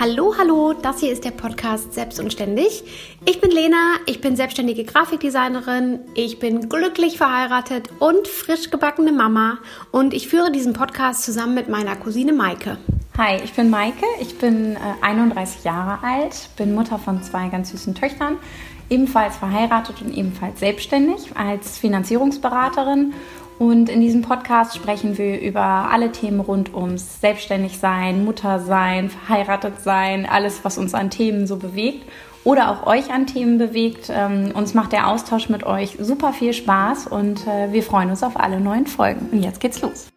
Hallo, hallo, das hier ist der Podcast Selbst und Ständig. Ich bin Lena, ich bin selbstständige Grafikdesignerin, ich bin glücklich verheiratet und frisch gebackene Mama und ich führe diesen Podcast zusammen mit meiner Cousine Maike. Hi, ich bin Maike, ich bin äh, 31 Jahre alt, bin Mutter von zwei ganz süßen Töchtern, ebenfalls verheiratet und ebenfalls selbstständig als Finanzierungsberaterin und in diesem Podcast sprechen wir über alle Themen rund ums Selbstständigsein, Muttersein, verheiratet sein, alles, was uns an Themen so bewegt oder auch euch an Themen bewegt. Ähm, uns macht der Austausch mit euch super viel Spaß und äh, wir freuen uns auf alle neuen Folgen. Und jetzt geht's los.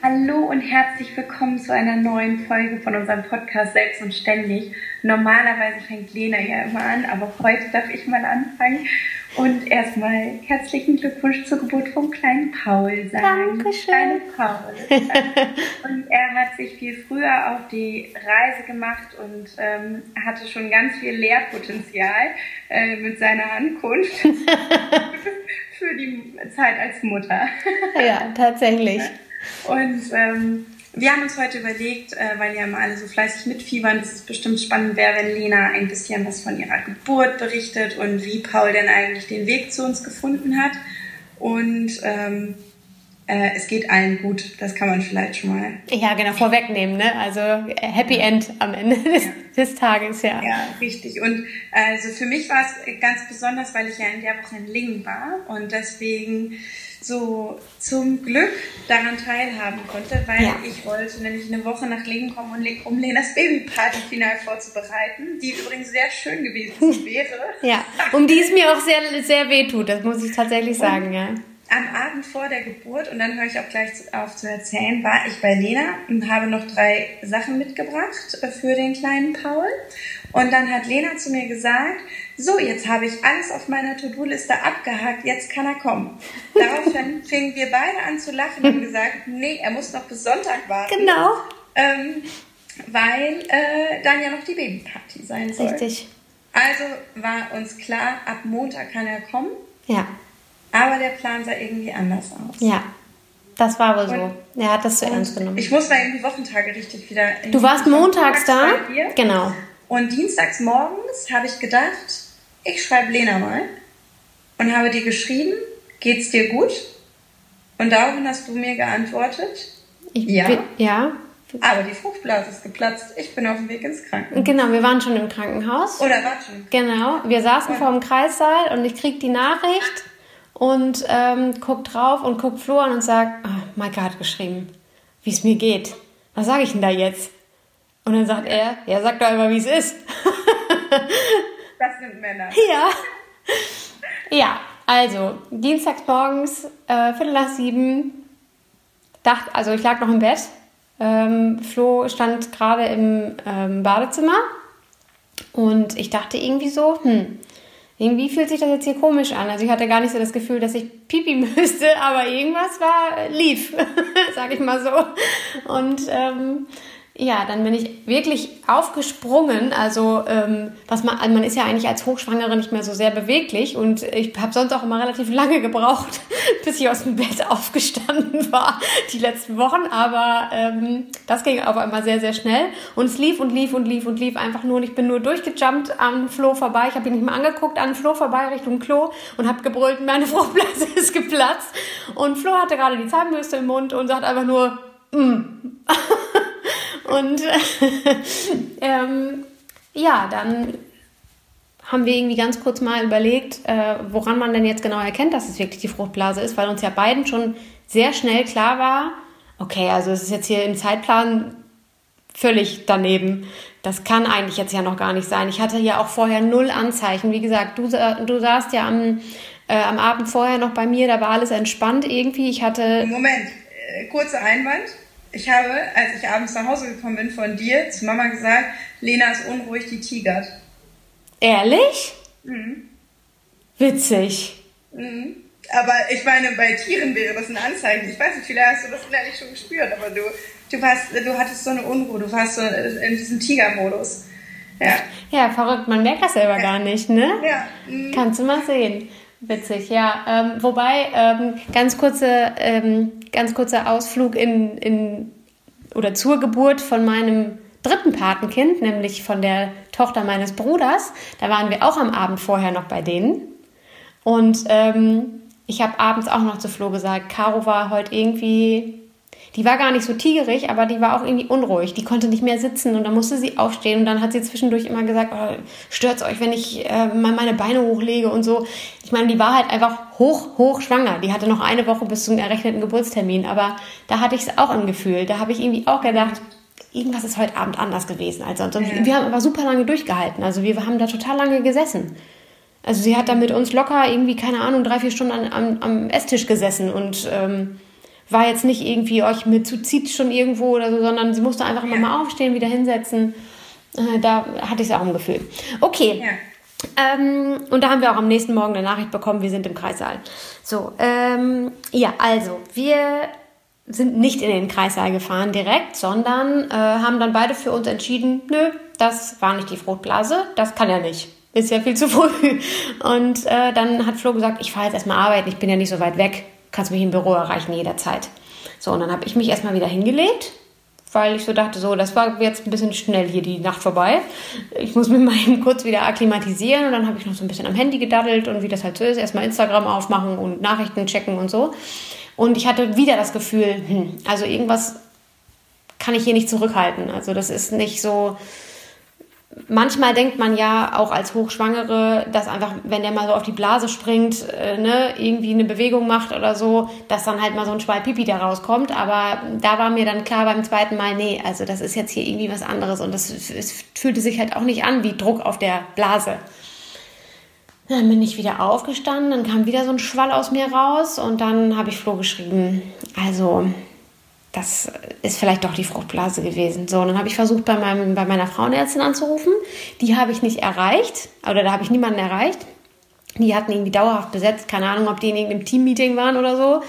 Hallo und herzlich willkommen zu einer neuen Folge von unserem Podcast Selbst und Ständig. Normalerweise fängt Lena ja immer an, aber heute darf ich mal anfangen. Und erstmal herzlichen Glückwunsch zur Geburt vom kleinen Paul sagen. Dankeschön. Kleine Paul. und er hat sich viel früher auf die Reise gemacht und ähm, hatte schon ganz viel Lehrpotenzial äh, mit seiner Ankunft für die Zeit als Mutter. Ja, tatsächlich. Und ähm, wir haben uns heute überlegt, äh, weil ja immer alle so fleißig mitfiebern, dass es bestimmt spannend wäre, wenn Lena ein bisschen was von ihrer Geburt berichtet und wie Paul denn eigentlich den Weg zu uns gefunden hat. Und ähm, äh, es geht allen gut, das kann man vielleicht schon mal. Ja, genau, vorwegnehmen, ne? Also äh, Happy End am Ende des, ja. des Tages, ja. Ja, richtig. Und also für mich war es ganz besonders, weil ich ja in der Woche in Lingen war und deswegen so zum Glück daran teilhaben konnte, weil ja. ich wollte nämlich eine Woche nach Lingen kommen, um Lenas Babyparty-Final vorzubereiten, die übrigens sehr schön gewesen wäre. ja, um die es mir auch sehr, sehr weh tut, das muss ich tatsächlich sagen, und ja. Am Abend vor der Geburt, und dann höre ich auch gleich auf zu erzählen, war ich bei Lena und habe noch drei Sachen mitgebracht für den kleinen Paul. Und dann hat Lena zu mir gesagt, so, jetzt habe ich alles auf meiner To-Do-Liste abgehakt, jetzt kann er kommen. Daraufhin fingen wir beide an zu lachen und gesagt, nee, er muss noch bis Sonntag warten. Genau. Ähm, weil äh, dann ja noch die Babyparty sein soll. Richtig. Also war uns klar, ab Montag kann er kommen. Ja. Aber der Plan sah irgendwie anders aus. Ja. Das war wohl so. Er hat das zu ernst genommen. Ich muss mal irgendwie Wochentage richtig wieder. Du warst montags da? Genau. Und dienstags morgens habe ich gedacht, ich schreibe Lena mal und habe dir geschrieben, geht's dir gut? Und daraufhin hast du mir geantwortet, ich ja. Bin, ja. Aber die Fruchtblase ist geplatzt. Ich bin auf dem Weg ins Krankenhaus. Genau, wir waren schon im Krankenhaus. Oder warte schon. Genau, wir saßen und? vor dem Kreissaal und ich krieg die Nachricht und ähm, guck drauf und guck Flo an und sag, oh, Maike hat geschrieben, wie es mir geht. Was sage ich denn da jetzt? Und dann sagt er, ja, sag doch immer, wie es ist. Das sind Männer. Ja. Ja, also dienstags morgens, äh, Viertel nach sieben, dachte, also ich lag noch im Bett. Ähm, Flo stand gerade im ähm, Badezimmer und ich dachte irgendwie so, hm, irgendwie fühlt sich das jetzt hier komisch an. Also ich hatte gar nicht so das Gefühl, dass ich pipi müsste, aber irgendwas war lief, sag ich mal so. Und ähm, ja, dann bin ich wirklich aufgesprungen. Also, ähm, was man, also man ist ja eigentlich als Hochschwangere nicht mehr so sehr beweglich und ich habe sonst auch immer relativ lange gebraucht, bis ich aus dem Bett aufgestanden war, die letzten Wochen. Aber ähm, das ging auf einmal sehr, sehr schnell und es lief und lief und lief und lief einfach nur. Und ich bin nur durchgejumpt am Flo vorbei. Ich habe ihn nicht mehr angeguckt, an Flo vorbei Richtung Klo und habe gebrüllt, meine Fruchtblase ist geplatzt. Und Flo hatte gerade die Zahnbürste im Mund und sagt einfach nur, mm. Und ähm, ja, dann haben wir irgendwie ganz kurz mal überlegt, äh, woran man denn jetzt genau erkennt, dass es wirklich die Fruchtblase ist, weil uns ja beiden schon sehr schnell klar war, okay, also es ist jetzt hier im Zeitplan völlig daneben. Das kann eigentlich jetzt ja noch gar nicht sein. Ich hatte ja auch vorher null Anzeichen. Wie gesagt, du, du saßt ja am, äh, am Abend vorher noch bei mir, da war alles entspannt irgendwie. Ich hatte. Moment, äh, kurzer Einwand. Ich habe, als ich abends nach Hause gekommen bin, von dir zu Mama gesagt, Lena ist unruhig, die tigert. Ehrlich? Mhm. Witzig. Mhm. Aber ich meine, bei Tieren wäre das ein Anzeichen. Ich weiß nicht, vielleicht hast du das innerlich schon gespürt, aber du, du, warst, du hattest so eine Unruhe, du warst so in diesem Tigermodus. Ja. ja, verrückt, man merkt das selber ja. gar nicht, ne? Ja. Mhm. Kannst du mal sehen. Witzig, ja. Ähm, wobei, ähm, ganz, kurze, ähm, ganz kurzer Ausflug in, in oder zur Geburt von meinem dritten Patenkind, nämlich von der Tochter meines Bruders. Da waren wir auch am Abend vorher noch bei denen. Und ähm, ich habe abends auch noch zu Flo gesagt, Caro war heute irgendwie die war gar nicht so tigerig, aber die war auch irgendwie unruhig. Die konnte nicht mehr sitzen und dann musste sie aufstehen und dann hat sie zwischendurch immer gesagt, oh, stört's euch, wenn ich äh, mal meine Beine hochlege und so. Ich meine, die war halt einfach hoch, hoch schwanger. Die hatte noch eine Woche bis zum errechneten Geburtstermin, aber da hatte ich es auch im Gefühl. Da habe ich irgendwie auch gedacht, irgendwas ist heute Abend anders gewesen als sonst. Und wir haben aber super lange durchgehalten. Also wir haben da total lange gesessen. Also sie hat da mit uns locker irgendwie, keine Ahnung, drei, vier Stunden am, am Esstisch gesessen und ähm, war jetzt nicht irgendwie, euch mit zu zieht schon irgendwo oder so, sondern sie musste einfach immer mal aufstehen, wieder hinsetzen. Äh, da hatte ich es auch im Gefühl. Okay. Ja. Ähm, und da haben wir auch am nächsten Morgen eine Nachricht bekommen, wir sind im Kreissaal. So, ähm, ja, also, wir sind nicht in den Kreissaal gefahren direkt, sondern äh, haben dann beide für uns entschieden, nö, das war nicht die Fruchtblase, das kann er nicht. Ist ja viel zu früh. Und äh, dann hat Flo gesagt, ich fahre jetzt erstmal arbeiten, ich bin ja nicht so weit weg kannst mich im Büro erreichen jederzeit. So, und dann habe ich mich erstmal wieder hingelegt, weil ich so dachte, so, das war jetzt ein bisschen schnell hier die Nacht vorbei. Ich muss mich mal eben kurz wieder akklimatisieren und dann habe ich noch so ein bisschen am Handy gedaddelt und wie das halt so ist, erstmal Instagram aufmachen und Nachrichten checken und so. Und ich hatte wieder das Gefühl, hm, also irgendwas kann ich hier nicht zurückhalten. Also das ist nicht so, manchmal denkt man ja auch als Hochschwangere, dass einfach, wenn der mal so auf die Blase springt, äh, ne, irgendwie eine Bewegung macht oder so, dass dann halt mal so ein Schwall Pipi da rauskommt. Aber da war mir dann klar beim zweiten Mal, nee, also das ist jetzt hier irgendwie was anderes und das, es fühlte sich halt auch nicht an wie Druck auf der Blase. Dann bin ich wieder aufgestanden, dann kam wieder so ein Schwall aus mir raus und dann habe ich Flo geschrieben, also das ist vielleicht doch die Fruchtblase gewesen. So, und dann habe ich versucht, bei, meinem, bei meiner Frauenärztin anzurufen. Die habe ich nicht erreicht, oder da habe ich niemanden erreicht. Die hatten irgendwie dauerhaft besetzt, keine Ahnung, ob die in irgendeinem Teammeeting waren oder so.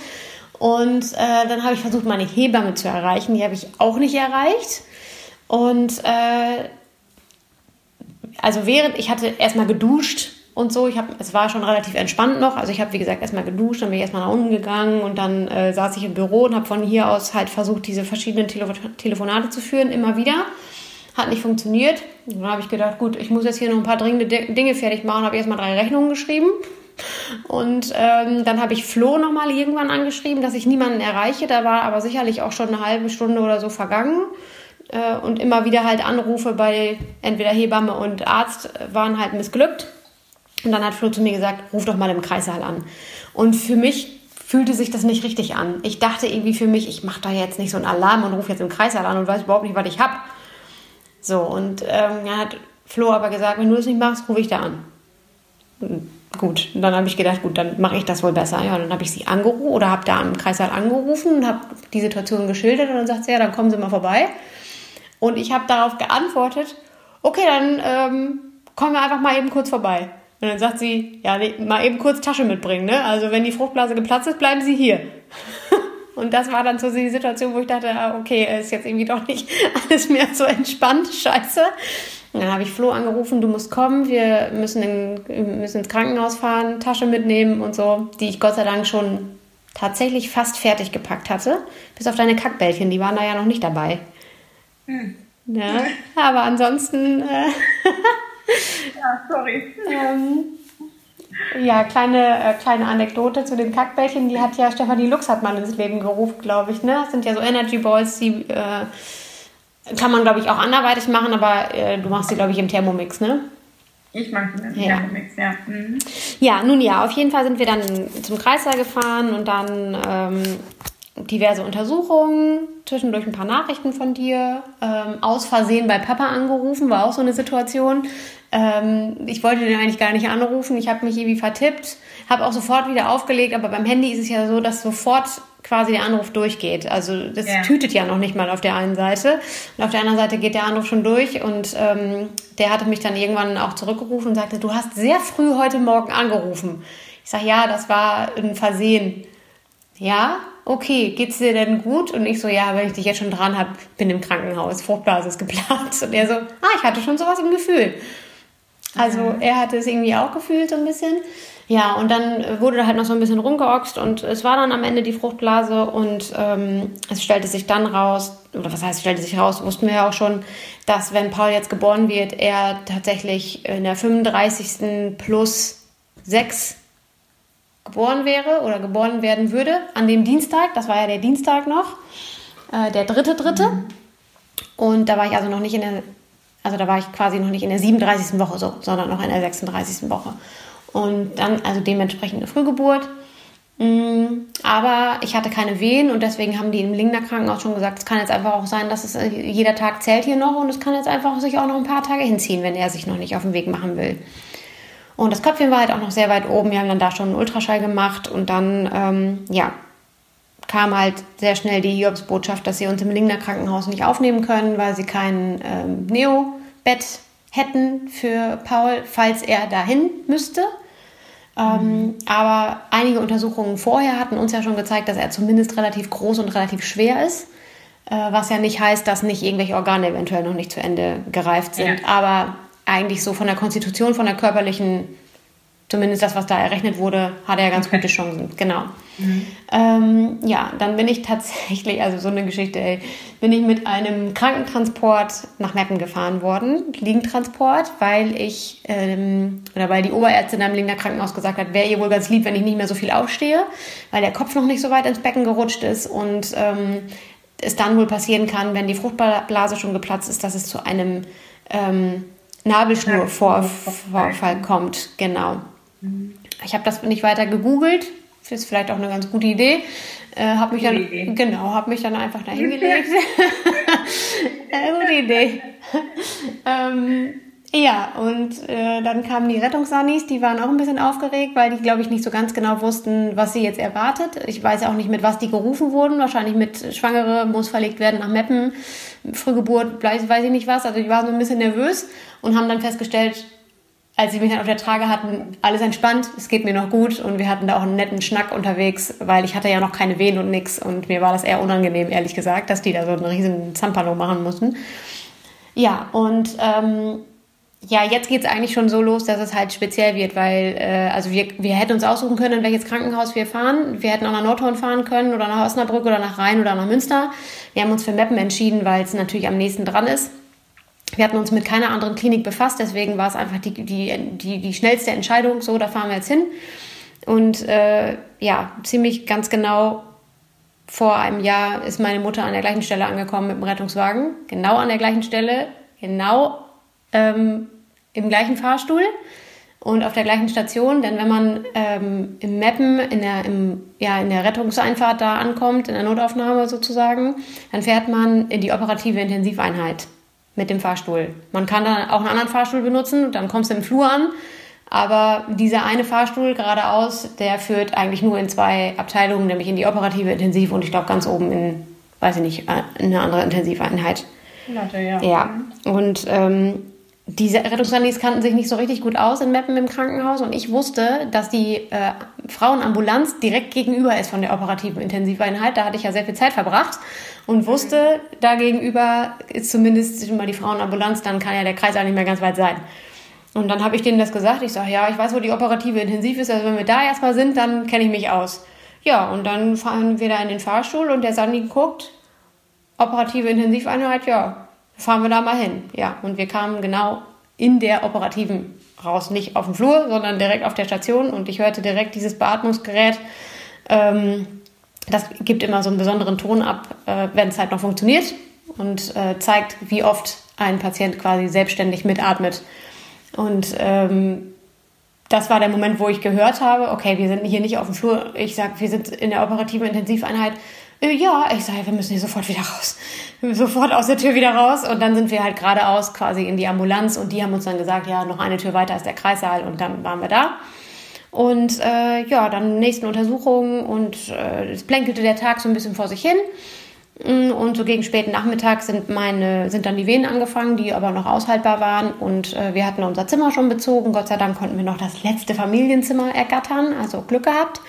Und äh, dann habe ich versucht, meine Hebamme zu erreichen. Die habe ich auch nicht erreicht. Und äh, also während ich hatte erstmal geduscht und so. Ich habe, es war schon relativ entspannt noch. Also ich habe, wie gesagt, erstmal geduscht, dann bin ich erstmal nach unten gegangen und dann äh, saß ich im Büro und habe von hier aus halt versucht, diese verschiedenen Tele Telefonate zu führen, immer wieder. Hat nicht funktioniert. Und dann habe ich gedacht, gut, ich muss jetzt hier noch ein paar dringende Dinge fertig machen. Habe erstmal drei Rechnungen geschrieben. Und ähm, dann habe ich Flo nochmal irgendwann angeschrieben, dass ich niemanden erreiche. Da war aber sicherlich auch schon eine halbe Stunde oder so vergangen. Äh, und immer wieder halt Anrufe bei entweder Hebamme und Arzt waren halt missglückt. Und dann hat Flo zu mir gesagt, ruf doch mal im Kreissaal an. Und für mich fühlte sich das nicht richtig an. Ich dachte irgendwie für mich, ich mache da jetzt nicht so einen Alarm und rufe jetzt im Kreissaal an und weiß überhaupt nicht, was ich habe. So, und ähm, dann hat Flo aber gesagt, wenn du das nicht machst, rufe ich da an. Gut, und dann habe ich gedacht, gut, dann mache ich das wohl besser. Ja, dann habe ich sie angerufen oder habe da im Kreissaal angerufen und habe die Situation geschildert und dann sagt sie, ja, dann kommen Sie mal vorbei. Und ich habe darauf geantwortet, okay, dann ähm, kommen wir einfach mal eben kurz vorbei. Und dann sagt sie, ja, nee, mal eben kurz Tasche mitbringen, ne? Also wenn die Fruchtblase geplatzt ist, bleiben Sie hier. Und das war dann so die Situation, wo ich dachte, ah, okay, ist jetzt irgendwie doch nicht alles mehr so entspannt, scheiße. Und dann habe ich Flo angerufen, du musst kommen, wir müssen, in, müssen ins Krankenhaus fahren, Tasche mitnehmen und so, die ich Gott sei Dank schon tatsächlich fast fertig gepackt hatte. Bis auf deine Kackbällchen, die waren da ja noch nicht dabei. Hm. Ja, aber ansonsten äh, Ja, sorry. Ähm, ja, kleine, äh, kleine Anekdote zu den Kackbällchen. Die hat ja Stefanie Lux hat man ins Leben gerufen, glaube ich. Ne? Das sind ja so Energy Balls, die äh, kann man, glaube ich, auch anderweitig machen, aber äh, du machst sie, glaube ich, im Thermomix, ne? Ich mag den ja. Thermomix, ja. Mhm. Ja, nun ja, auf jeden Fall sind wir dann zum Kreissaal gefahren und dann ähm, diverse Untersuchungen, zwischendurch ein paar Nachrichten von dir, ähm, aus Versehen bei Papa angerufen, war auch so eine Situation. Ähm, ich wollte den eigentlich gar nicht anrufen, ich habe mich irgendwie vertippt, habe auch sofort wieder aufgelegt, aber beim Handy ist es ja so, dass sofort quasi der Anruf durchgeht. Also das ja. tütet ja noch nicht mal auf der einen Seite. Und auf der anderen Seite geht der Anruf schon durch und ähm, der hatte mich dann irgendwann auch zurückgerufen und sagte, du hast sehr früh heute Morgen angerufen. Ich sage, ja, das war ein Versehen. Ja, okay, geht's dir denn gut? Und ich so, ja, wenn ich dich jetzt schon dran habe, bin im Krankenhaus, Fruchtblase ist geplatzt. Und er so, ah, ich hatte schon sowas im Gefühl. Also er hatte es irgendwie auch gefühlt so ein bisschen. Ja, und dann wurde halt noch so ein bisschen rumgeoxt und es war dann am Ende die Fruchtblase und ähm, es stellte sich dann raus, oder was heißt, stellte sich raus, wussten wir ja auch schon, dass wenn Paul jetzt geboren wird, er tatsächlich in der 35. plus 6 geboren wäre oder geboren werden würde an dem Dienstag. Das war ja der Dienstag noch, äh, der dritte, dritte. Mhm. Und da war ich also noch nicht in der, also da war ich quasi noch nicht in der 37. Woche so, sondern noch in der 36. Woche. Und dann, also dementsprechend eine Frühgeburt. Mm, aber ich hatte keine Wehen und deswegen haben die im Lingner Krankenhaus schon gesagt, es kann jetzt einfach auch sein, dass es äh, jeder Tag zählt hier noch und es kann jetzt einfach sich auch noch ein paar Tage hinziehen, wenn er sich noch nicht auf den Weg machen will. Und das Köpfchen war halt auch noch sehr weit oben. Wir haben dann da schon einen Ultraschall gemacht und dann, ähm, ja, kam halt sehr schnell die Hiobsbotschaft, dass sie uns im Lingner Krankenhaus nicht aufnehmen können, weil sie kein ähm, Neo-Bett hätten für Paul, falls er dahin müsste. Ähm, aber einige Untersuchungen vorher hatten uns ja schon gezeigt, dass er zumindest relativ groß und relativ schwer ist. Äh, was ja nicht heißt, dass nicht irgendwelche Organe eventuell noch nicht zu Ende gereift sind. Ja. Aber eigentlich so von der Konstitution, von der körperlichen zumindest das, was da errechnet wurde, hatte er ganz gute Chancen. Genau. Mhm. Ähm, ja, dann bin ich tatsächlich, also so eine Geschichte, ey, bin ich mit einem Krankentransport nach Meppen gefahren worden, Liegentransport, weil ich, ähm, oder weil die Oberärztin am Liegener Krankenhaus gesagt hat, wäre ihr wohl ganz lieb, wenn ich nicht mehr so viel aufstehe, weil der Kopf noch nicht so weit ins Becken gerutscht ist und ähm, es dann wohl passieren kann, wenn die Fruchtblase schon geplatzt ist, dass es zu einem ähm, Nabelschnurvorfall kommt. Genau. Ich habe das nicht weiter gegoogelt. Ist vielleicht auch eine ganz gute Idee. Äh, habe mich dann Idee. genau, habe mich dann einfach dahin gelegt. äh, gute Idee. ähm, ja, und äh, dann kamen die Rettungssannis, die waren auch ein bisschen aufgeregt, weil die, glaube ich, nicht so ganz genau wussten, was sie jetzt erwartet. Ich weiß auch nicht, mit was die gerufen wurden. Wahrscheinlich mit Schwangere muss verlegt werden nach Meppen, Frühgeburt, weiß ich nicht was. Also die waren so ein bisschen nervös und haben dann festgestellt, als sie mich dann auf der Trage hatten, alles entspannt, es geht mir noch gut und wir hatten da auch einen netten Schnack unterwegs, weil ich hatte ja noch keine Wehen und nix und mir war das eher unangenehm, ehrlich gesagt, dass die da so einen riesen Zampano machen mussten. Ja, und ähm, ja, jetzt geht es eigentlich schon so los, dass es halt speziell wird, weil äh, also wir, wir hätten uns aussuchen können, in welches Krankenhaus wir fahren. Wir hätten auch nach Nordhorn fahren können oder nach Osnabrück oder nach Rhein oder nach Münster. Wir haben uns für Meppen entschieden, weil es natürlich am nächsten dran ist. Wir hatten uns mit keiner anderen Klinik befasst, deswegen war es einfach die, die, die, die schnellste Entscheidung, so, da fahren wir jetzt hin. Und äh, ja, ziemlich ganz genau vor einem Jahr ist meine Mutter an der gleichen Stelle angekommen mit dem Rettungswagen. Genau an der gleichen Stelle, genau ähm, im gleichen Fahrstuhl und auf der gleichen Station. Denn wenn man ähm, im Mappen, in der, im, ja, in der Rettungseinfahrt da ankommt, in der Notaufnahme sozusagen, dann fährt man in die operative Intensiveinheit mit dem Fahrstuhl. Man kann dann auch einen anderen Fahrstuhl benutzen, dann kommst du im Flur an. Aber dieser eine Fahrstuhl geradeaus, der führt eigentlich nur in zwei Abteilungen, nämlich in die operative Intensiv und ich glaube ganz oben in, weiß ich nicht, äh, eine andere Intensiveinheit. Latte, ja. Ja, und ähm, diese Rettungshandys kannten sich nicht so richtig gut aus in Meppen im Krankenhaus und ich wusste, dass die äh, Frauenambulanz direkt gegenüber ist von der operativen Intensiveinheit. Da hatte ich ja sehr viel Zeit verbracht und wusste, da gegenüber ist zumindest mal die Frauenambulanz, dann kann ja der Kreis auch nicht mehr ganz weit sein. Und dann habe ich denen das gesagt. Ich sage, ja, ich weiß, wo die operative Intensiv ist. Also wenn wir da erstmal sind, dann kenne ich mich aus. Ja, und dann fahren wir da in den Fahrstuhl und der Sandi guckt, operative Intensiveinheit, ja, fahren wir da mal hin. Ja, und wir kamen genau in der operativen raus, nicht auf dem Flur, sondern direkt auf der Station und ich hörte direkt dieses Beatmungsgerät. Ähm, das gibt immer so einen besonderen Ton ab, äh, wenn es halt noch funktioniert und äh, zeigt, wie oft ein Patient quasi selbstständig mitatmet. Und ähm, das war der Moment, wo ich gehört habe, okay, wir sind hier nicht auf dem Flur. Ich sage, wir sind in der operativen Intensiveinheit. Äh, ja, ich sage, wir müssen hier sofort wieder raus. Sofort aus der Tür wieder raus. Und dann sind wir halt geradeaus quasi in die Ambulanz und die haben uns dann gesagt, ja, noch eine Tür weiter ist der Kreissaal und dann waren wir da. Und äh, ja, dann nächsten Untersuchungen und äh, es plänkelte der Tag so ein bisschen vor sich hin. Mm, und so gegen späten Nachmittag sind meine, sind dann die Venen angefangen, die aber noch aushaltbar waren. Und äh, wir hatten unser Zimmer schon bezogen. Gott sei Dank konnten wir noch das letzte Familienzimmer ergattern, also Glück gehabt.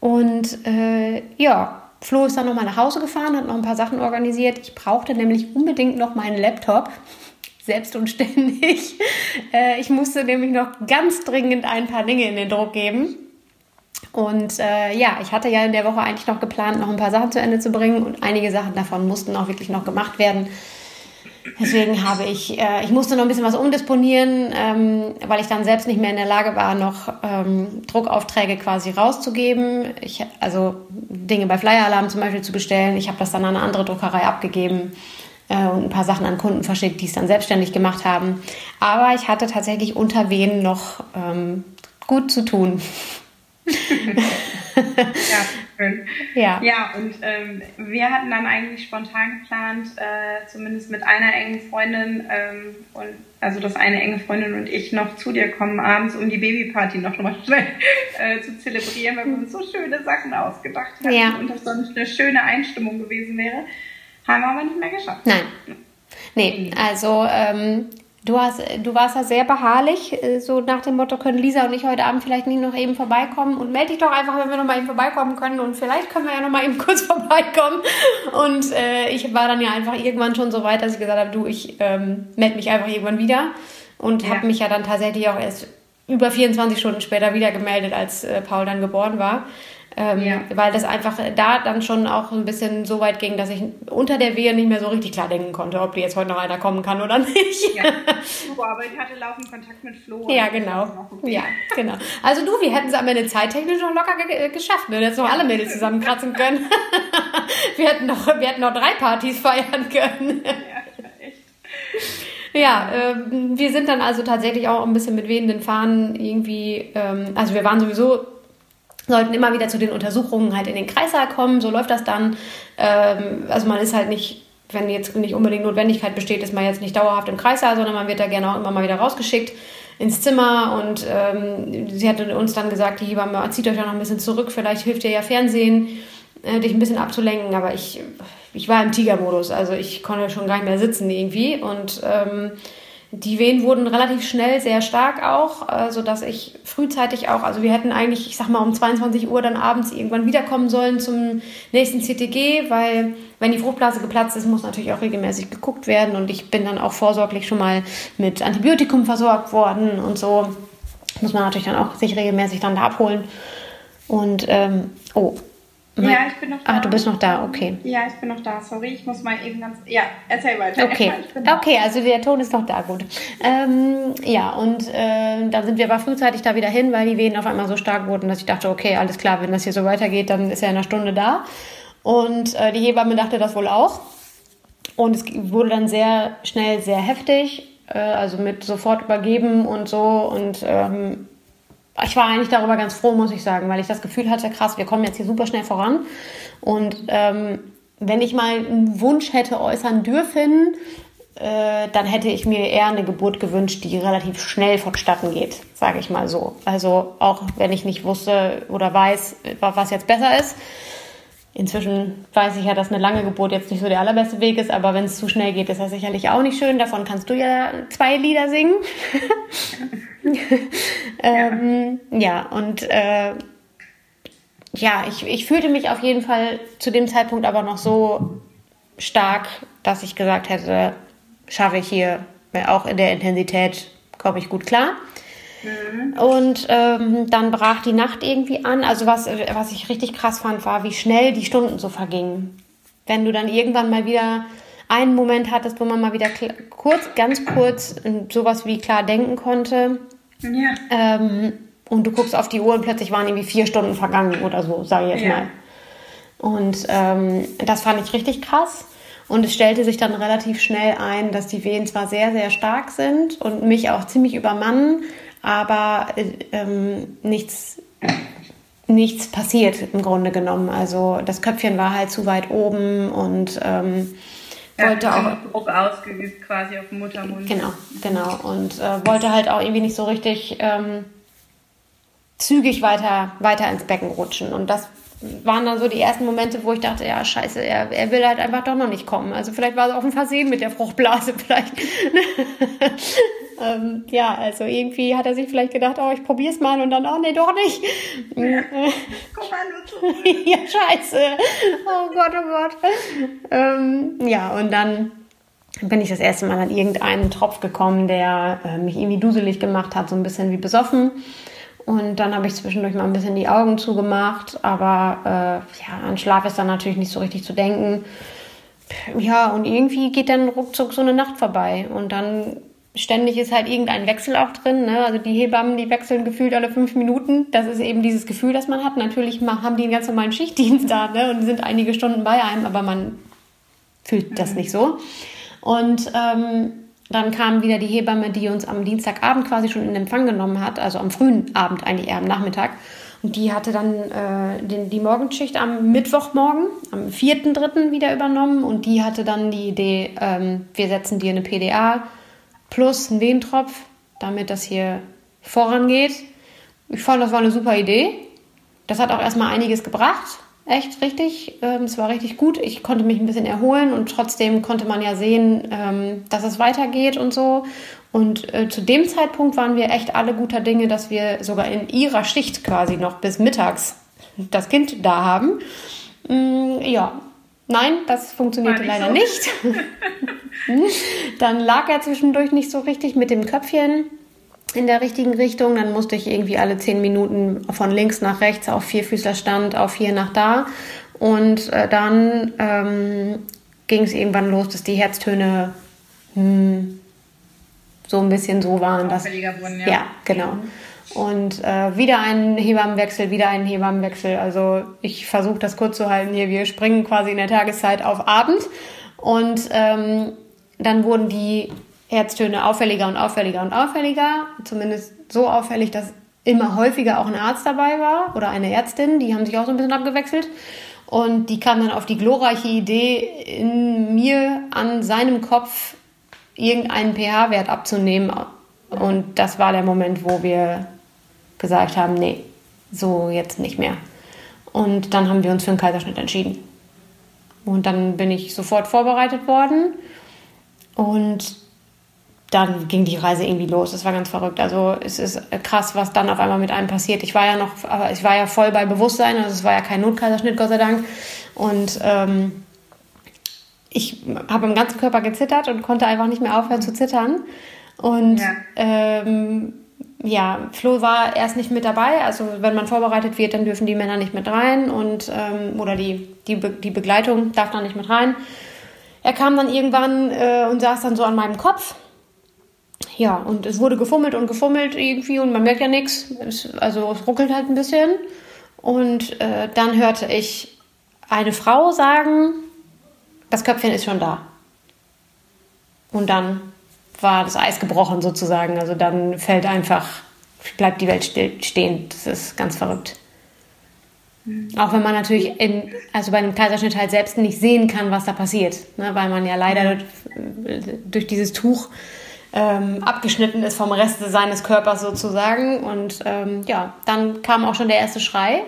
Und äh, ja, Flo ist dann nochmal nach Hause gefahren, hat noch ein paar Sachen organisiert. Ich brauchte nämlich unbedingt noch meinen Laptop. selbst und ständig. Äh, ich musste nämlich noch ganz dringend ein paar Dinge in den Druck geben. Und äh, ja, ich hatte ja in der Woche eigentlich noch geplant, noch ein paar Sachen zu Ende zu bringen und einige Sachen davon mussten auch wirklich noch gemacht werden. Deswegen habe ich, äh, ich musste noch ein bisschen was umdisponieren, ähm, weil ich dann selbst nicht mehr in der Lage war, noch ähm, Druckaufträge quasi rauszugeben. Ich, also Dinge bei Flyer Alarm zum Beispiel zu bestellen. Ich habe das dann an eine andere Druckerei abgegeben äh, und ein paar Sachen an Kunden verschickt, die es dann selbstständig gemacht haben. Aber ich hatte tatsächlich unter wen noch ähm, gut zu tun. ja, schön. Ja, ja und ähm, wir hatten dann eigentlich spontan geplant, äh, zumindest mit einer engen Freundin, ähm, und, also dass eine enge Freundin und ich noch zu dir kommen abends, um die Babyparty noch mal schnell äh, zu zelebrieren, weil wir uns so schöne Sachen ausgedacht hatten ja. und das sonst eine schöne Einstimmung gewesen wäre. Haben wir aber nicht mehr geschafft. Nein. Nee, also ähm, Du, hast, du warst ja sehr beharrlich, äh, so nach dem Motto, können Lisa und ich heute Abend vielleicht nicht noch eben vorbeikommen und melde dich doch einfach, wenn wir noch mal eben vorbeikommen können und vielleicht können wir ja noch mal eben kurz vorbeikommen. Und äh, ich war dann ja einfach irgendwann schon so weit, dass ich gesagt habe, du, ich ähm, melde mich einfach irgendwann wieder und ja. habe mich ja dann tatsächlich auch erst über 24 Stunden später wieder gemeldet, als äh, Paul dann geboren war. Ähm, ja. Weil das einfach da dann schon auch ein bisschen so weit ging, dass ich unter der Wehe nicht mehr so richtig klar denken konnte, ob die jetzt heute noch einer kommen kann oder nicht. Ja. Oh, aber ich hatte laufend Kontakt mit Flo. Ja, genau. Ja, genau. Also du, wir hätten es am Ende zeittechnisch noch locker ge geschafft. Ne? Jetzt noch ja. alle Mädels zusammenkratzen können. wir, hätten noch, wir hätten noch drei Partys feiern können. ja, echt. Ja, äh, wir sind dann also tatsächlich auch ein bisschen mit wehenden Fahnen irgendwie, ähm, also wir waren sowieso sollten immer wieder zu den Untersuchungen halt in den Kreissaal kommen. So läuft das dann. Ähm, also man ist halt nicht, wenn jetzt nicht unbedingt Notwendigkeit besteht, ist man jetzt nicht dauerhaft im Kreissaal, sondern man wird da gerne auch immer mal wieder rausgeschickt ins Zimmer und ähm, sie hatte uns dann gesagt, die Hebamme, zieht euch ja noch ein bisschen zurück, vielleicht hilft dir ja Fernsehen, äh, dich ein bisschen abzulenken, aber ich, ich war im Tigermodus, also ich konnte schon gar nicht mehr sitzen irgendwie und ähm, die Wehen wurden relativ schnell sehr stark auch, äh, sodass ich frühzeitig auch, also wir hätten eigentlich, ich sag mal, um 22 Uhr dann abends irgendwann wiederkommen sollen zum nächsten CTG, weil wenn die Fruchtblase geplatzt ist, muss natürlich auch regelmäßig geguckt werden und ich bin dann auch vorsorglich schon mal mit Antibiotikum versorgt worden und so muss man natürlich dann auch sich regelmäßig dann da abholen. Und ähm, oh, ja, ich bin noch da. Ah, du bist noch da, okay. Ja, ich bin noch da. Sorry, ich muss mal eben ganz. Ja, erzähl weiter. Okay, okay also der Ton ist noch da, gut. Ähm, ja, und äh, dann sind wir aber frühzeitig da wieder hin, weil die Wehen auf einmal so stark wurden, dass ich dachte, okay, alles klar, wenn das hier so weitergeht, dann ist er in einer Stunde da. Und äh, die Hebamme dachte das wohl auch. Und es wurde dann sehr schnell sehr heftig, äh, also mit sofort übergeben und so. Und ähm, ich war eigentlich darüber ganz froh, muss ich sagen, weil ich das Gefühl hatte, krass, wir kommen jetzt hier super schnell voran. Und ähm, wenn ich mal einen Wunsch hätte äußern dürfen, äh, dann hätte ich mir eher eine Geburt gewünscht, die relativ schnell vonstatten geht, sage ich mal so. Also auch wenn ich nicht wusste oder weiß, was jetzt besser ist. Inzwischen weiß ich ja, dass eine lange Geburt jetzt nicht so der allerbeste Weg ist, aber wenn es zu schnell geht, ist das sicherlich auch nicht schön. Davon kannst du ja zwei Lieder singen. ähm, ja. ja, und äh, ja, ich, ich fühlte mich auf jeden Fall zu dem Zeitpunkt aber noch so stark, dass ich gesagt hätte, schaffe ich hier auch in der Intensität, komme ich gut klar. Mhm. Und ähm, dann brach die Nacht irgendwie an. Also was, was ich richtig krass fand, war, wie schnell die Stunden so vergingen. Wenn du dann irgendwann mal wieder einen Moment hattest, wo man mal wieder kurz, ganz kurz sowas wie klar denken konnte. Ja. Ähm, und du guckst auf die Uhr und plötzlich waren irgendwie vier Stunden vergangen oder so, sage ich jetzt ja. mal. Und ähm, das fand ich richtig krass. Und es stellte sich dann relativ schnell ein, dass die Wehen zwar sehr, sehr stark sind und mich auch ziemlich übermannen, aber äh, ähm, nichts, nichts passiert im Grunde genommen. Also das Köpfchen war halt zu weit oben und ähm, wollte auch Druck ausgeübt quasi auf Muttermund. Genau, genau und äh, wollte halt auch irgendwie nicht so richtig ähm, zügig weiter weiter ins Becken rutschen und das waren dann so die ersten Momente, wo ich dachte, ja, scheiße, er, er will halt einfach doch noch nicht kommen. Also vielleicht war es auch ein Versehen mit der Fruchtblase, vielleicht. Ähm, ja, also irgendwie hat er sich vielleicht gedacht, oh, ich probier's mal und dann, oh, nee, doch nicht. Ja. Guck mal ja, scheiße. Oh Gott, oh Gott. Ähm, ja, und dann bin ich das erste Mal an irgendeinen Tropf gekommen, der äh, mich irgendwie duselig gemacht hat, so ein bisschen wie besoffen. Und dann habe ich zwischendurch mal ein bisschen die Augen zugemacht, aber äh, ja, an Schlaf ist dann natürlich nicht so richtig zu denken. Ja, und irgendwie geht dann ruckzuck so eine Nacht vorbei. Und dann ständig ist halt irgendein Wechsel auch drin. Ne? Also die Hebammen, die wechseln gefühlt alle fünf Minuten. Das ist eben dieses Gefühl, das man hat. Natürlich haben die einen ganz normalen Schichtdienst da ne? und sind einige Stunden bei einem, aber man fühlt das nicht so. Und ähm, dann kam wieder die Hebamme, die uns am Dienstagabend quasi schon in Empfang genommen hat, also am frühen Abend eigentlich eher am Nachmittag. Und die hatte dann äh, den, die Morgenschicht am Mittwochmorgen, am 4.3. wieder übernommen. Und die hatte dann die Idee, ähm, wir setzen dir eine PDA plus einen Wehentropf, damit das hier vorangeht. Ich fand, das war eine super Idee. Das hat auch erstmal einiges gebracht echt richtig. Ähm, es war richtig gut. Ich konnte mich ein bisschen erholen und trotzdem konnte man ja sehen, ähm, dass es weitergeht und so. Und äh, zu dem Zeitpunkt waren wir echt alle guter Dinge, dass wir sogar in ihrer Schicht quasi noch bis mittags das Kind da haben. Mm, ja, nein, das funktionierte nicht leider so. nicht. Dann lag er zwischendurch nicht so richtig mit dem Köpfchen in der richtigen Richtung. Dann musste ich irgendwie alle zehn Minuten von links nach rechts auf Vierfüßlerstand, auf hier nach da. Und äh, dann ähm, ging es irgendwann los, dass die Herztöne hm, so ein bisschen so waren. Dass, wurden, ja. ja, genau. Und äh, wieder ein Hebammenwechsel, wieder ein Hebammenwechsel. Also ich versuche das kurz zu halten hier. Wir springen quasi in der Tageszeit auf Abend. Und ähm, dann wurden die Herztöne auffälliger und auffälliger und auffälliger. Zumindest so auffällig, dass immer häufiger auch ein Arzt dabei war oder eine Ärztin. Die haben sich auch so ein bisschen abgewechselt. Und die kam dann auf die glorreiche Idee, in mir an seinem Kopf irgendeinen pH-Wert abzunehmen. Und das war der Moment, wo wir gesagt haben, nee, so jetzt nicht mehr. Und dann haben wir uns für einen Kaiserschnitt entschieden. Und dann bin ich sofort vorbereitet worden. Und dann ging die Reise irgendwie los. Es war ganz verrückt. Also es ist krass, was dann auf einmal mit einem passiert. Ich war ja noch, aber ich war ja voll bei Bewusstsein, also es war ja kein Notkaiserschnitt, Gott sei Dank. Und ähm, ich habe im ganzen Körper gezittert und konnte einfach nicht mehr aufhören zu zittern. Und ja. Ähm, ja, Flo war erst nicht mit dabei. Also wenn man vorbereitet wird, dann dürfen die Männer nicht mit rein und ähm, oder die, die, Be die Begleitung darf dann nicht mit rein. Er kam dann irgendwann äh, und saß dann so an meinem Kopf ja, und es wurde gefummelt und gefummelt irgendwie und man merkt ja nichts. Also es ruckelt halt ein bisschen. Und äh, dann hörte ich eine Frau sagen, das Köpfchen ist schon da. Und dann war das Eis gebrochen sozusagen. Also dann fällt einfach, bleibt die Welt still, stehen. Das ist ganz verrückt. Mhm. Auch wenn man natürlich in, also bei einem Kaiserschnitt halt selbst nicht sehen kann, was da passiert. Ne? Weil man ja leider durch, durch dieses Tuch ähm, abgeschnitten ist vom Rest seines Körpers sozusagen. Und ähm, ja, dann kam auch schon der erste Schrei.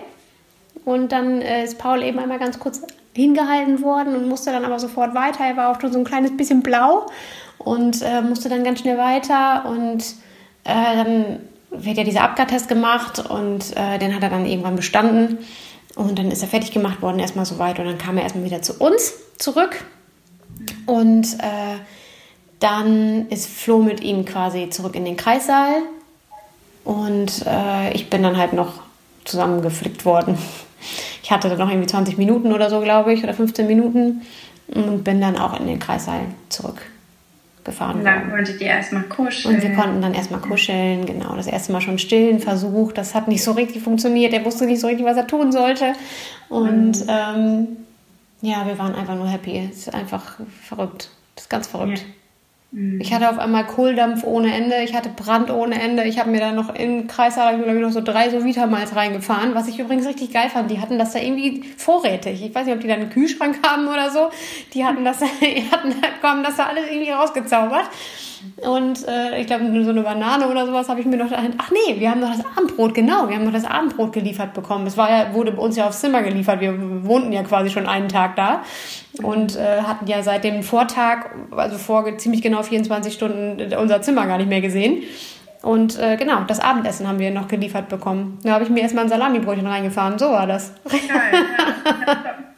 Und dann äh, ist Paul eben einmal ganz kurz hingehalten worden und musste dann aber sofort weiter. Er war auch schon so ein kleines bisschen blau und äh, musste dann ganz schnell weiter. Und äh, dann wird ja dieser Abgartest gemacht und äh, den hat er dann irgendwann bestanden. Und dann ist er fertig gemacht worden, erstmal so weit. Und dann kam er erstmal wieder zu uns zurück. Und äh, dann ist Flo mit ihm quasi zurück in den Kreissaal und äh, ich bin dann halt noch zusammengeflickt worden. Ich hatte dann noch irgendwie 20 Minuten oder so, glaube ich, oder 15 Minuten und bin dann auch in den Kreissaal zurückgefahren. Und dann konntet ihr erstmal kuscheln. Und wir konnten dann erstmal kuscheln, genau. Das erste Mal schon stillen versucht. Das hat nicht so richtig funktioniert. Er wusste nicht so richtig, was er tun sollte. Und mhm. ähm, ja, wir waren einfach nur happy. Es ist einfach verrückt. Das ist ganz verrückt. Ja. Ich hatte auf einmal Kohldampf ohne Ende, ich hatte Brand ohne Ende. Ich habe mir dann noch in glaube ich, noch so drei so Vitamals reingefahren, was ich übrigens richtig geil fand. Die hatten das da irgendwie vorrätig. Ich weiß nicht, ob die da einen Kühlschrank haben oder so. Die hatten das, die hatten, haben das da alles irgendwie rausgezaubert. Und äh, ich glaube, so eine Banane oder sowas habe ich mir noch dahin. Ach nee, wir haben noch das Abendbrot, genau. Wir haben noch das Abendbrot geliefert bekommen. Es war ja, wurde bei uns ja aufs Zimmer geliefert. Wir wohnten ja quasi schon einen Tag da und äh, hatten ja seit dem Vortag, also vor ziemlich genau 24 Stunden, unser Zimmer gar nicht mehr gesehen. Und äh, genau, das Abendessen haben wir noch geliefert bekommen. Da habe ich mir erstmal ein Salamibrötchen reingefahren. So war das. Geil, ja.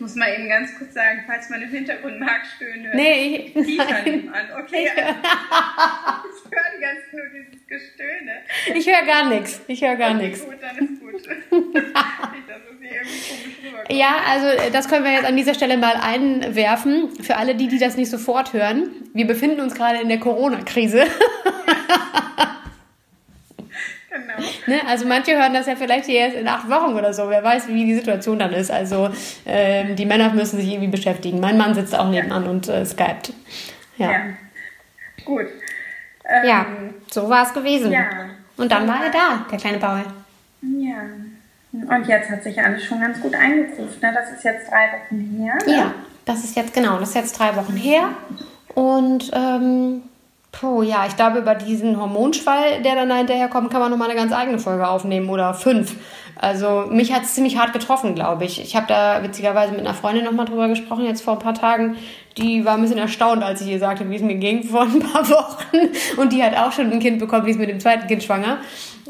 muss mal eben ganz kurz sagen, falls man im Hintergrund Markstöhne hört. Nee, ich, nebenan. Okay, also, ich höre Zeit nur dieses Gestöhne. ich höre gar nichts. Ich höre gar nichts. Gut, dann ist gut. Nicht, dass es hier irgendwie komisch rüberkommt. Ja, also äh, das können wir jetzt an dieser Stelle mal einwerfen. Für alle die, die das nicht sofort hören. Wir befinden uns gerade in der Corona-Krise. Ne? Also manche hören das ja vielleicht hier erst in acht Wochen oder so. Wer weiß, wie die Situation dann ist. Also ähm, die Männer müssen sich irgendwie beschäftigen. Mein Mann sitzt auch nebenan und äh, skypt. Ja. Ja. ja. Gut. Ähm, so war es gewesen. Ja. Und dann war er da, der kleine Paul. Ja. Und jetzt hat sich alles schon ganz gut eingegruft. Ne? Das ist jetzt drei Wochen her. Ja, das ist jetzt genau, das ist jetzt drei Wochen her. Und ähm, puh, ja, ich glaube, über diesen Hormonschwall, der dann hinterher kommt, kann man nochmal eine ganz eigene Folge aufnehmen oder fünf. Also mich hat es ziemlich hart getroffen, glaube ich. Ich habe da witzigerweise mit einer Freundin nochmal drüber gesprochen, jetzt vor ein paar Tagen. Die war ein bisschen erstaunt, als ich ihr sagte, wie es mir ging vor ein paar Wochen. Und die hat auch schon ein Kind bekommen, die ist mit dem zweiten Kind schwanger.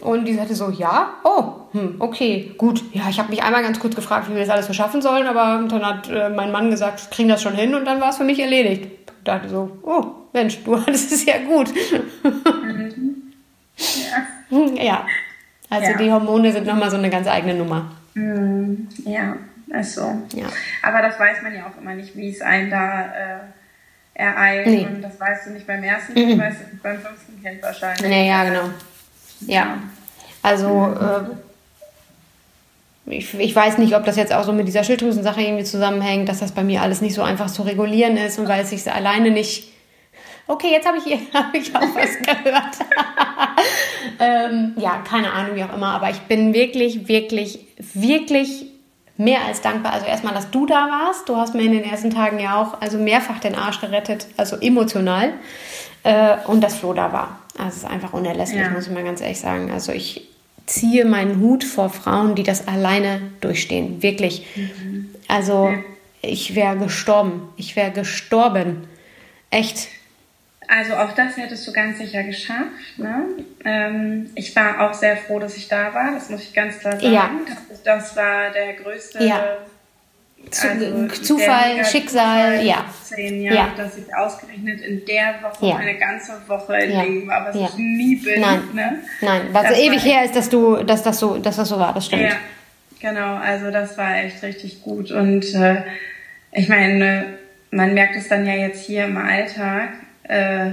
Und die sagte so, ja, oh, hm, okay, gut. Ja, ich habe mich einmal ganz kurz gefragt, wie wir das alles so schaffen sollen, aber dann hat äh, mein Mann gesagt, kriegen das schon hin und dann war es für mich erledigt. Ich dachte so, oh, Mensch, du hattest es ja gut. Ja. ja, also Ja. die Hormone sind nochmal so eine ganz eigene Nummer. Mm, ja, ist so. Ja. Aber das weiß man ja auch immer nicht, wie es einen da äh, ereilt. Nee. Und das weißt du nicht beim ersten Kind, weißt du beim fünften Kind wahrscheinlich. Nee, ja, genau. Ja, also äh, ich, ich weiß nicht, ob das jetzt auch so mit dieser Schilddrüsensache irgendwie zusammenhängt, dass das bei mir alles nicht so einfach zu regulieren ist und weil es sich alleine nicht. Okay, jetzt habe ich, hab ich auch was gehört. ähm, ja, keine Ahnung, wie auch immer, aber ich bin wirklich, wirklich, wirklich mehr als dankbar. Also erstmal, dass du da warst. Du hast mir in den ersten Tagen ja auch also mehrfach den Arsch gerettet, also emotional. Äh, und dass Flo da war. Also es ist einfach unerlässlich, Ja. muss ich mal ganz ehrlich sagen. Also ich ziehe meinen Hut vor Frauen, die das alleine durchstehen. Wirklich. Also ich wäre gestorben. Ich wäre gestorben. Echt. Also auch das hättest du ganz sicher geschafft. Ne? Ähm, ich war auch sehr froh, dass ich da war. Das muss ich ganz klar sagen. Ja. Das, das war der größte Ja. Zu- also Zufall, Schicksal, Zufall ja. Zehn Jahre, Ja. dass ich ausgerechnet in der Woche Ja. eine ganze Woche in Ja. Lingen war, was Ja. ich nie bin. Nein. Ne? Nein, was Das ewig war her ist, dass du, dass das so, dass das so war. Das stimmt. Ja, genau. Also das war echt richtig gut. Und äh, ich meine, man merkt es dann ja jetzt hier im Alltag. Äh,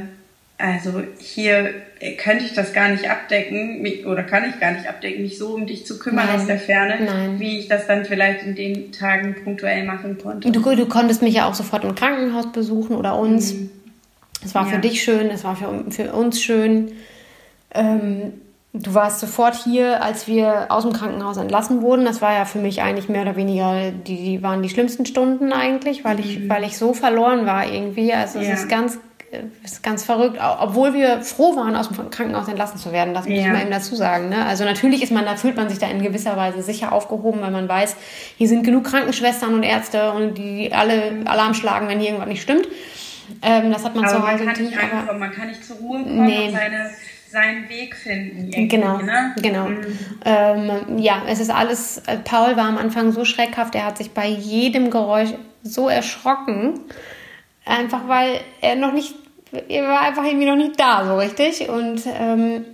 also hier könnte ich das gar nicht abdecken mich- oder kann ich gar nicht abdecken, mich so um dich zu kümmern Nein. aus der Ferne, Nein. wie ich das dann vielleicht in den Tagen punktuell machen konnte. Du, du konntest mich ja auch sofort im Krankenhaus besuchen oder uns. Es war für Ja. dich schön, es war für, für uns schön. Ähm, du warst sofort hier, als wir aus dem Krankenhaus entlassen wurden. Das war ja für mich eigentlich mehr oder weniger, die, die waren die schlimmsten Stunden eigentlich, weil ich, weil ich so verloren war irgendwie. Also es Ja. ist ganz, äh, es ist ganz verrückt, obwohl wir froh waren, aus dem Krankenhaus entlassen zu werden. Das muss ich Ja. mal eben dazu sagen. Ne? Also natürlich ist man, da fühlt man sich da in gewisser Weise sicher aufgehoben, weil man weiß, hier sind genug Krankenschwestern und Ärzte und die alle Alarm schlagen, wenn hier irgendwas nicht stimmt. Ähm, das hat man aber zu man Hause kann natürlich, nicht aber ankommen, man kann nicht zur Ruhe kommen Nee. und seine, seinen Weg finden. Genau, Ne? genau. Ähm, ja, es ist alles, äh, Paul war am Anfang so schreckhaft, er hat sich bei jedem Geräusch so erschrocken, einfach weil er noch nicht, er war einfach irgendwie noch nicht da so richtig und ähm,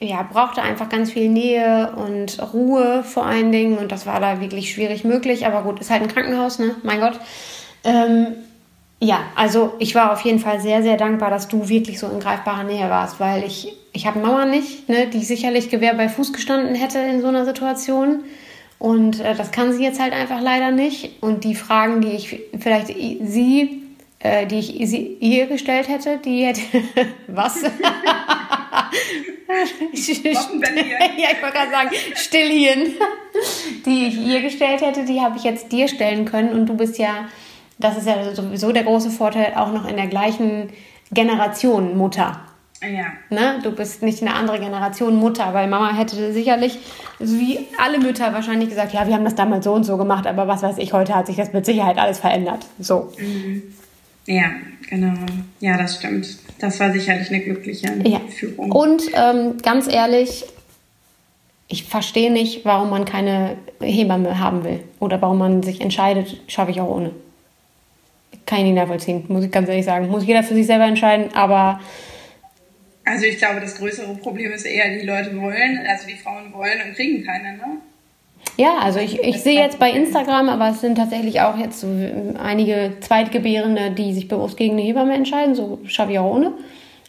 ja, brauchte einfach ganz viel Nähe und Ruhe vor allen Dingen und das war da wirklich schwierig möglich, aber gut, ist halt ein Krankenhaus, ne, mein Gott. Ähm, ja, also ich war auf jeden Fall sehr, sehr dankbar, dass du wirklich so in greifbarer Nähe warst, weil ich, ich habe Mama nicht, ne, die sicherlich Gewehr bei Fuß gestanden hätte in so einer Situation. Und äh, das kann sie jetzt halt einfach leider nicht. Und die Fragen, die ich vielleicht sie, äh, die ich ihr gestellt hätte, die hätte. Was? Ja, ich wollte gerade sagen, Stillhirn. Die ich ihr gestellt hätte, die habe ich jetzt dir stellen können. Und du bist ja, das ist ja sowieso der große Vorteil, auch noch in der gleichen Generation Mutter. Ja. Ne? Du bist nicht eine andere Generation Mutter, weil Mama hätte sicherlich, wie alle Mütter wahrscheinlich gesagt, ja, wir haben das damals so und so gemacht, aber was weiß ich, heute hat sich das mit Sicherheit alles verändert. So. Ja, genau. Ja, das stimmt. Das war sicherlich eine glückliche Ja. Führung. Und ähm, ganz ehrlich, ich verstehe nicht, warum man keine Hebamme haben will oder warum man sich entscheidet, schaffe ich auch ohne. Kann ich nicht nachvollziehen, muss ich ganz ehrlich sagen. Muss jeder für sich selber entscheiden, aber. Also ich glaube, das größere Problem ist eher, die Leute wollen, also die Frauen wollen und kriegen keine, ne? Ja, also ich, ich sehe jetzt bei Instagram, aber es sind tatsächlich auch jetzt so einige Zweitgebärende, die sich bewusst gegen eine Hebamme entscheiden. So schaffe ich auch ohne.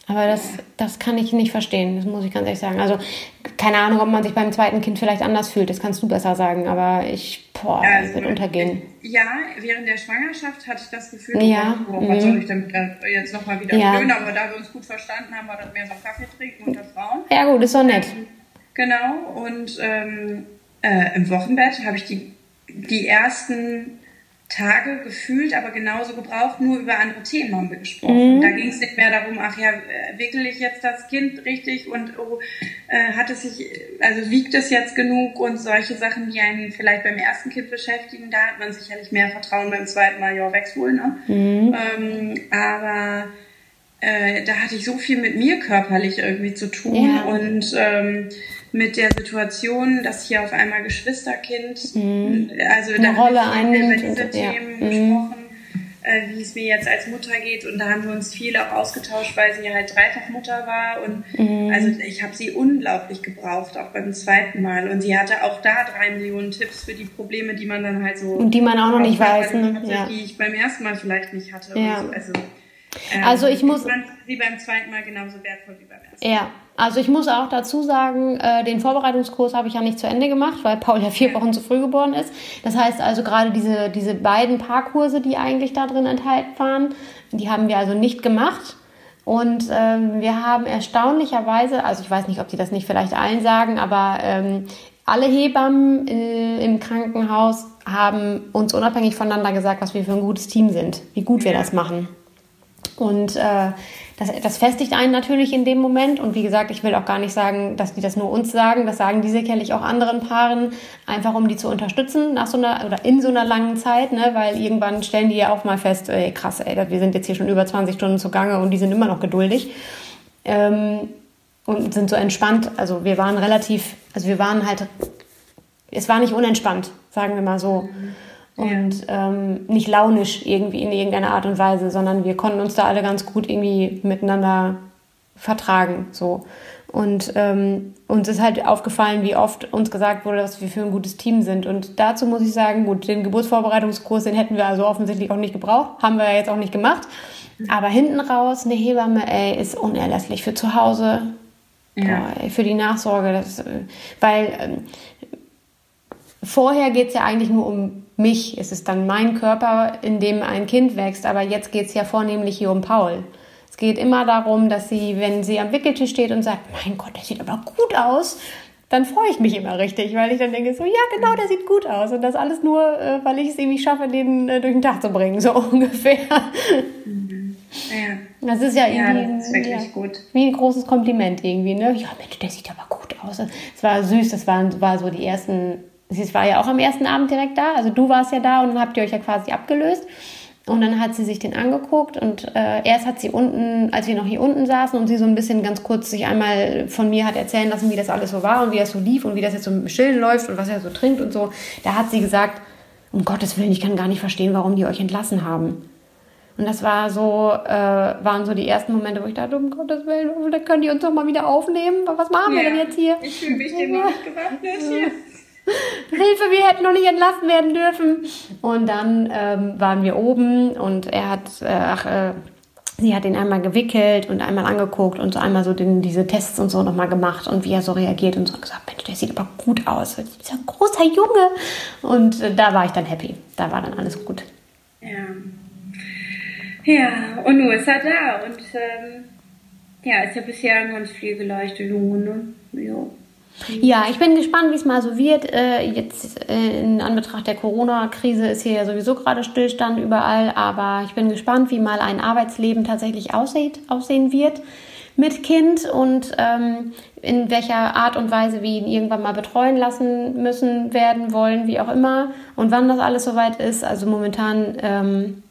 Aber das, das kann ich nicht verstehen, das muss ich ganz ehrlich sagen. Also keine Ahnung, ob man sich beim zweiten Kind vielleicht anders fühlt, das kannst du besser sagen, aber ich, boah, also, wird untergehen. Ja, während der Schwangerschaft hatte ich das Gefühl, ja. oh, was soll mhm. ich denn jetzt nochmal wieder ja. Blöden, aber da wir uns gut verstanden haben, war das mehr so Kaffee trinken unter Frauen. Ja gut, ist doch nett. Genau, und ähm, äh, im Wochenbett habe ich die, die ersten Tage gefühlt, aber genauso gebraucht, nur über andere Themen haben wir gesprochen. Mhm. Da ging es nicht mehr darum, ach ja, wickel ich jetzt das Kind richtig und oh, äh, hat es sich, also wiegt es jetzt genug und solche Sachen, die einen vielleicht beim ersten Kind beschäftigen, da hat man sicherlich mehr Vertrauen beim zweiten Mal, ja, wohl, ne? Mhm. Ähm, aber äh, da hatte ich so viel mit mir körperlich irgendwie zu tun ja. und ähm, mit der Situation, dass hier auf einmal Geschwisterkind, mhm. also Eine da Rolle haben wir über diese und, Themen ja. gesprochen, äh, wie es mir jetzt als Mutter geht und da haben wir uns viel auch ausgetauscht, weil sie halt dreifach Mutter war und mhm. also ich habe sie unglaublich gebraucht, auch beim zweiten Mal und sie hatte auch da drei Millionen Tipps für die Probleme, die man dann halt so und die man auch noch nicht weiß, ne? ja. die ich beim ersten Mal vielleicht nicht hatte. Ja. So. Also, also ich muss sie beim zweiten Mal genauso wertvoll wie beim ersten. Ja, also ich muss auch dazu sagen, äh, den Vorbereitungskurs habe ich ja nicht zu Ende gemacht, weil Paul ja vier Wochen zu früh geboren ist. Das heißt also gerade diese, diese beiden Paarkurse, die eigentlich da drin enthalten waren, die haben wir also nicht gemacht. Und ähm, wir haben erstaunlicherweise, also ich weiß nicht, ob die das nicht vielleicht allen sagen, aber ähm, alle Hebammen äh, im Krankenhaus haben uns unabhängig voneinander gesagt, was wir für ein gutes Team sind, wie gut wir das machen. Und äh, das, das festigt einen natürlich in dem Moment. Und wie gesagt, ich will auch gar nicht sagen, dass die das nur uns sagen. Das sagen die sicherlich auch anderen Paaren, einfach um die zu unterstützen nach so einer oder in so einer langen Zeit, ne? weil irgendwann stellen die ja auch mal fest, ey, krass, ey, wir sind jetzt hier schon über 20 Stunden zugange und die sind immer noch geduldig. Ähm, und sind so entspannt. Also wir waren relativ, also wir waren halt, es war nicht unentspannt, sagen wir mal so. Mhm und ähm, nicht launisch irgendwie in irgendeiner Art und Weise, sondern wir konnten uns da alle ganz gut irgendwie miteinander vertragen. So. Und ähm, uns ist halt aufgefallen, wie oft uns gesagt wurde, dass wir für ein gutes Team sind. Und dazu muss ich sagen, gut, den Geburtsvorbereitungskurs, den hätten wir also offensichtlich auch nicht gebraucht, haben wir ja jetzt auch nicht gemacht. Aber hinten raus, eine Hebamme, ey, ist unerlässlich für zu Hause, ja. Boah, ey, für die Nachsorge. Das, weil ähm, vorher geht es ja eigentlich nur um mich. Es ist dann mein Körper, in dem ein Kind wächst. Aber jetzt geht es ja vornehmlich hier um Paul. Es geht immer darum, dass sie, wenn sie am Wickeltisch steht und sagt, mein Gott, der sieht aber gut aus, dann freue ich mich immer richtig, weil ich dann denke, so, ja, genau, der sieht gut aus. Und das alles nur, äh, weil ich es irgendwie schaffe, den äh, durch den Tag zu bringen, so ungefähr. Mhm. Ja. Das ist ja irgendwie ja, ist wirklich ja, gut. wie ein großes Kompliment irgendwie, ne? Ja, Mensch, der sieht aber gut aus. Es war süß, das waren, war so die ersten sie war ja auch am ersten Abend direkt da, also du warst ja da und dann habt ihr euch ja quasi abgelöst. Und dann hat sie sich den angeguckt und äh, erst hat sie unten, als wir noch hier unten saßen und sie so ein bisschen ganz kurz sich einmal von mir hat erzählen lassen, wie das alles so war und wie das so lief und wie das jetzt so mit dem Stillen läuft und was er so trinkt und so, da hat sie gesagt, um Gottes Willen, ich kann gar nicht verstehen, warum die euch entlassen haben. Und das war so, äh, waren so die ersten Momente, wo ich dachte, um Gottes Willen, da können die uns doch mal wieder aufnehmen. Was machen ja, wir denn jetzt hier? Ich fühle mich dem nicht gewappnet hier. Hilfe, wir hätten noch nicht entlassen werden dürfen. Und dann ähm, waren wir oben und er hat, äh, ach, äh, sie hat ihn einmal gewickelt und einmal angeguckt und so einmal so den, diese Tests und so nochmal gemacht und wie er so reagiert und so gesagt, Mensch, der sieht aber gut aus. Ein großer Junge. Und äh, da war ich dann happy. Da war dann alles gut. Ja. Ja, und nun ist er da und ähm, ja, ist ja bisher ganz pflegeleichter Junge, ne? Ja. Ja, ich bin gespannt, wie es mal so wird. Äh, jetzt äh, in Anbetracht der Corona-Krise ist hier ja sowieso gerade Stillstand überall, aber ich bin gespannt, wie mal ein Arbeitsleben tatsächlich aussieht, aussehen wird mit Kind und ähm, in welcher Art und Weise wir ihn irgendwann mal betreuen lassen müssen, werden wollen, wie auch immer und wann das alles soweit ist. Also momentan ähm,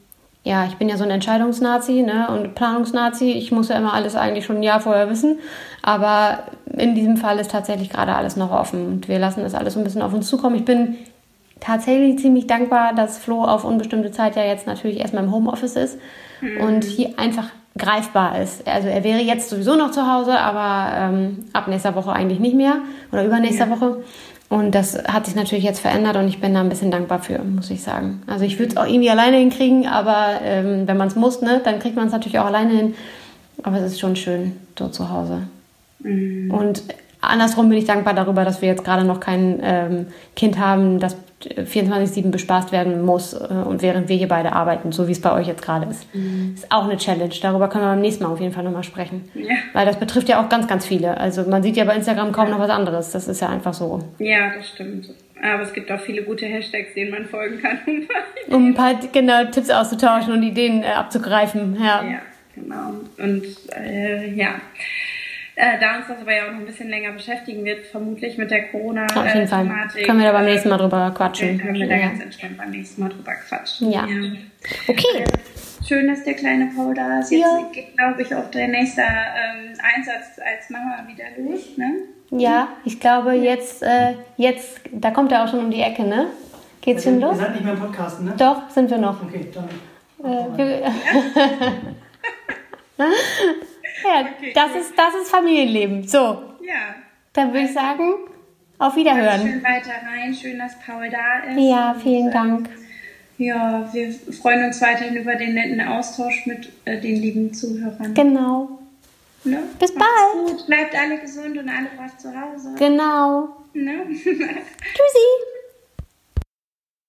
ja, ich bin ja so ein Entscheidungsnazi ne, und Planungsnazi. Ich muss ja immer alles eigentlich schon ein Jahr vorher wissen. Aber in diesem Fall ist tatsächlich gerade alles noch offen und wir lassen das alles so ein bisschen auf uns zukommen. Ich bin tatsächlich ziemlich dankbar, dass Flo auf unbestimmte Zeit ja jetzt natürlich erstmal im Homeoffice ist mhm. und hier einfach greifbar ist. Also er wäre jetzt sowieso noch zu Hause, aber ähm, ab nächster Woche eigentlich nicht mehr oder übernächster ja. Woche. Und das hat sich natürlich jetzt verändert und ich bin da ein bisschen dankbar für, muss ich sagen. Also ich würde es auch irgendwie alleine hinkriegen, aber ähm, wenn man es muss, ne, dann kriegt man es natürlich auch alleine hin. Aber es ist schon schön, so zu Hause. Mhm. Und andersrum bin ich dankbar darüber, dass wir jetzt gerade noch kein ähm, Kind haben, das 24-7 bespaßt werden muss äh, und während wir hier beide arbeiten, so wie es bei euch jetzt gerade ist. Mhm. Ist auch eine Challenge. Darüber können wir beim nächsten Mal auf jeden Fall nochmal sprechen. Ja. Weil das betrifft ja auch ganz, ganz viele. Also man sieht ja bei Instagram kaum ja. noch was anderes. Das ist ja einfach so. Ja, das stimmt. Aber es gibt auch viele gute Hashtags, denen man folgen kann. um ein paar genau, Tipps auszutauschen und Ideen äh, abzugreifen. Ja. ja, genau. Und äh, ja. Äh, da uns das aber ja auch noch ein bisschen länger beschäftigen wird, vermutlich mit der Corona-Thematik. Auf jeden Fall. Können wir da beim nächsten Mal drüber quatschen. Können wir da ja. ganz entspannt beim nächsten Mal drüber quatschen. Ja. ja. Okay. Schön, dass der kleine Paul da ist. Jetzt ja. geht, glaube ich, auch der nächste ähm, Einsatz als Mama wieder los, ne? Ja, ich glaube jetzt, äh, jetzt, da kommt er auch schon um die Ecke, ne? Geht's schon los? Ihr seid nicht mehr im Podcast, ne? Doch, sind wir noch. Okay, dann. Äh, wir, Ja, okay, das, cool. ist, das ist Familienleben. So. Ja. Dann würde ich sagen, auf Wiederhören. Schön weiter rein. Schön, dass Paul da ist. Ja, vielen und, Dank. Ja, wir freuen uns weiterhin über den netten Austausch mit äh, den lieben Zuhörern. Genau. Ne? Bis Macht's bald. Gut. Bleibt alle gesund und alle brav zu Hause. Genau. Ne? Tschüssi.